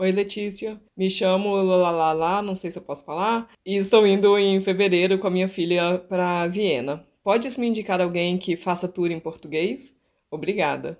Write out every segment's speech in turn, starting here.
Oi, Letícia. Me chamo Lalalala, não sei se eu posso falar, e estou indo em fevereiro com a minha filha para Viena. Podes me indicar alguém que faça tour em português? Obrigada.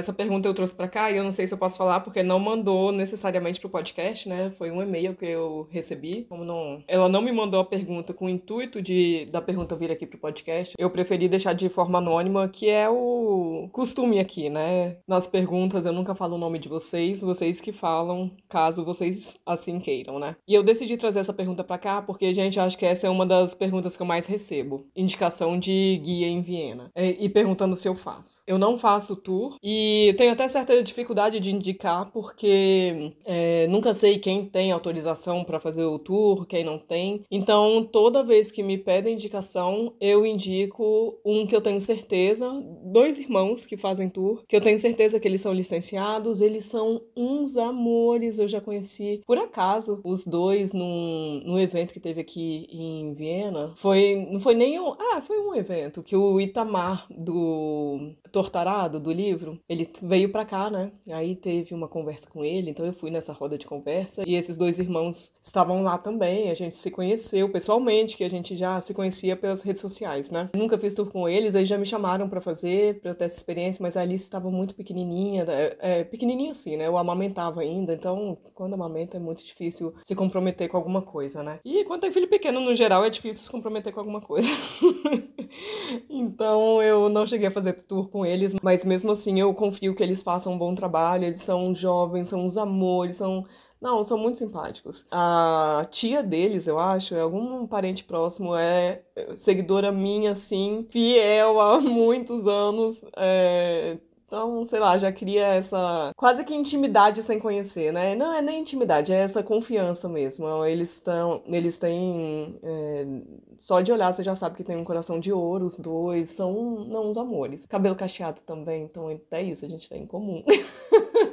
Essa pergunta eu trouxe para cá e eu não sei se eu posso falar porque não mandou necessariamente pro podcast, né? Foi um e-mail que eu recebi. Como não, ela não me mandou a pergunta com o intuito de da pergunta vir aqui pro podcast. Eu preferi deixar de forma anônima, que é o costume aqui, né? Nas perguntas eu nunca falo o nome de vocês, vocês que falam, caso vocês assim queiram, né? E eu decidi trazer essa pergunta para cá porque, gente, acho que essa é uma das perguntas que eu mais recebo. Indicação de guia em Viena. E, e perguntando se eu faço. Eu não faço tour e e tenho até certa dificuldade de indicar, porque é, nunca sei quem tem autorização para fazer o tour, quem não tem. Então, toda vez que me pedem indicação, eu indico um que eu tenho certeza, dois irmãos que fazem tour, que eu tenho certeza que eles são licenciados, eles são uns amores. Eu já conheci, por acaso, os dois num, num evento que teve aqui em Viena. Foi, não foi nem um. Ah, foi um evento que o Itamar do Tortarado, do livro, ele ele veio para cá, né? Aí teve uma conversa com ele, então eu fui nessa roda de conversa e esses dois irmãos estavam lá também. A gente se conheceu pessoalmente, que a gente já se conhecia pelas redes sociais, né? Nunca fiz tour com eles, aí já me chamaram para fazer, para ter essa experiência, mas a Alice estava muito pequenininha, é, é, pequenininha assim, né? Eu amamentava ainda, então quando amamenta é muito difícil se comprometer com alguma coisa, né? E quando tem filho pequeno, no geral, é difícil se comprometer com alguma coisa. então eu não cheguei a fazer tour com eles, mas mesmo assim eu confio que eles façam um bom trabalho, eles são jovens, são uns amores, são. Não, são muito simpáticos. A tia deles, eu acho, é algum parente próximo, é seguidora minha, assim, fiel há muitos anos. É então, sei lá, já cria essa quase que intimidade sem conhecer, né? Não é nem intimidade, é essa confiança mesmo. Eles estão, eles têm é, só de olhar você já sabe que tem um coração de ouro, os dois são não uns amores. Cabelo cacheado também, então até isso a gente tem em comum.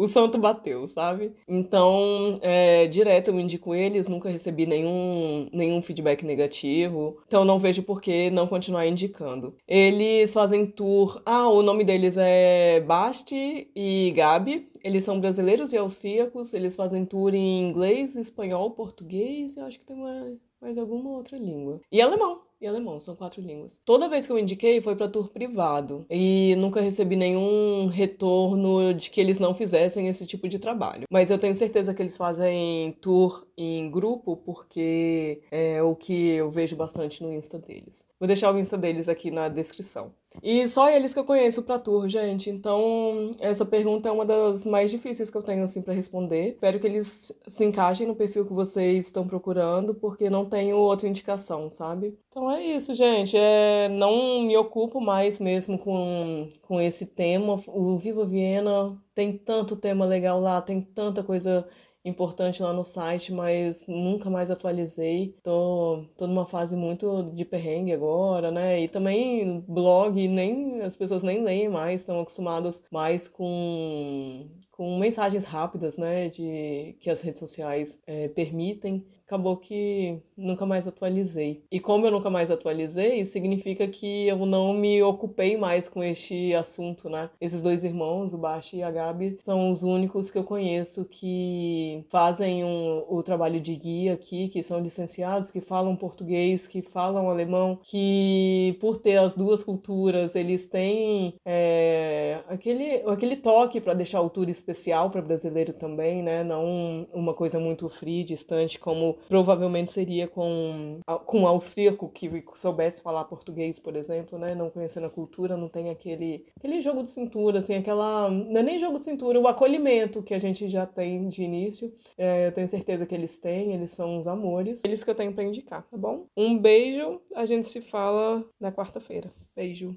o santo bateu, sabe? Então, é, direto eu indico eles, nunca recebi nenhum, nenhum feedback negativo, então não vejo por que não continuar indicando. Eles fazem tour. Ah, o nome deles é Basti e Gabi. Eles são brasileiros e austríacos, eles fazem tour em inglês, espanhol, português, eu acho que tem mais, mais alguma outra língua. E alemão e alemão, são quatro línguas. Toda vez que eu indiquei foi para tour privado e nunca recebi nenhum retorno de que eles não fizessem esse tipo de trabalho. Mas eu tenho certeza que eles fazem tour em grupo porque é o que eu vejo bastante no Insta deles. Vou deixar o Insta deles aqui na descrição. E só eles que eu conheço pra tour, gente. Então, essa pergunta é uma das mais difíceis que eu tenho, assim, para responder. Espero que eles se encaixem no perfil que vocês estão procurando, porque não tenho outra indicação, sabe? Então é isso, gente. É, não me ocupo mais mesmo com, com esse tema. O Viva Viena tem tanto tema legal lá, tem tanta coisa importante lá no site, mas nunca mais atualizei. Tô, tô numa fase muito de perrengue agora, né? E também blog, nem as pessoas nem leem mais, estão acostumadas mais com com mensagens rápidas, né, de que as redes sociais é, permitem acabou que nunca mais atualizei. E como eu nunca mais atualizei, significa que eu não me ocupei mais com este assunto, né? Esses dois irmãos, o Bashi e a Gabi, são os únicos que eu conheço que fazem um, o trabalho de guia aqui, que são licenciados, que falam português, que falam alemão, que por ter as duas culturas, eles têm é, aquele, aquele toque para deixar o tour especial para brasileiro também, né? Não uma coisa muito fria, distante, como provavelmente seria com, com um austríaco que soubesse falar português, por exemplo, né? Não conhecendo a cultura, não tem aquele, aquele jogo de cintura, assim, aquela. Não é nem jogo de cintura, o acolhimento que a gente já tem de início. É, eu tenho certeza que eles têm, eles são uns amores. Eles que eu tenho pra indicar, tá bom? Um beijo, a gente se fala na quarta-feira. Beijo.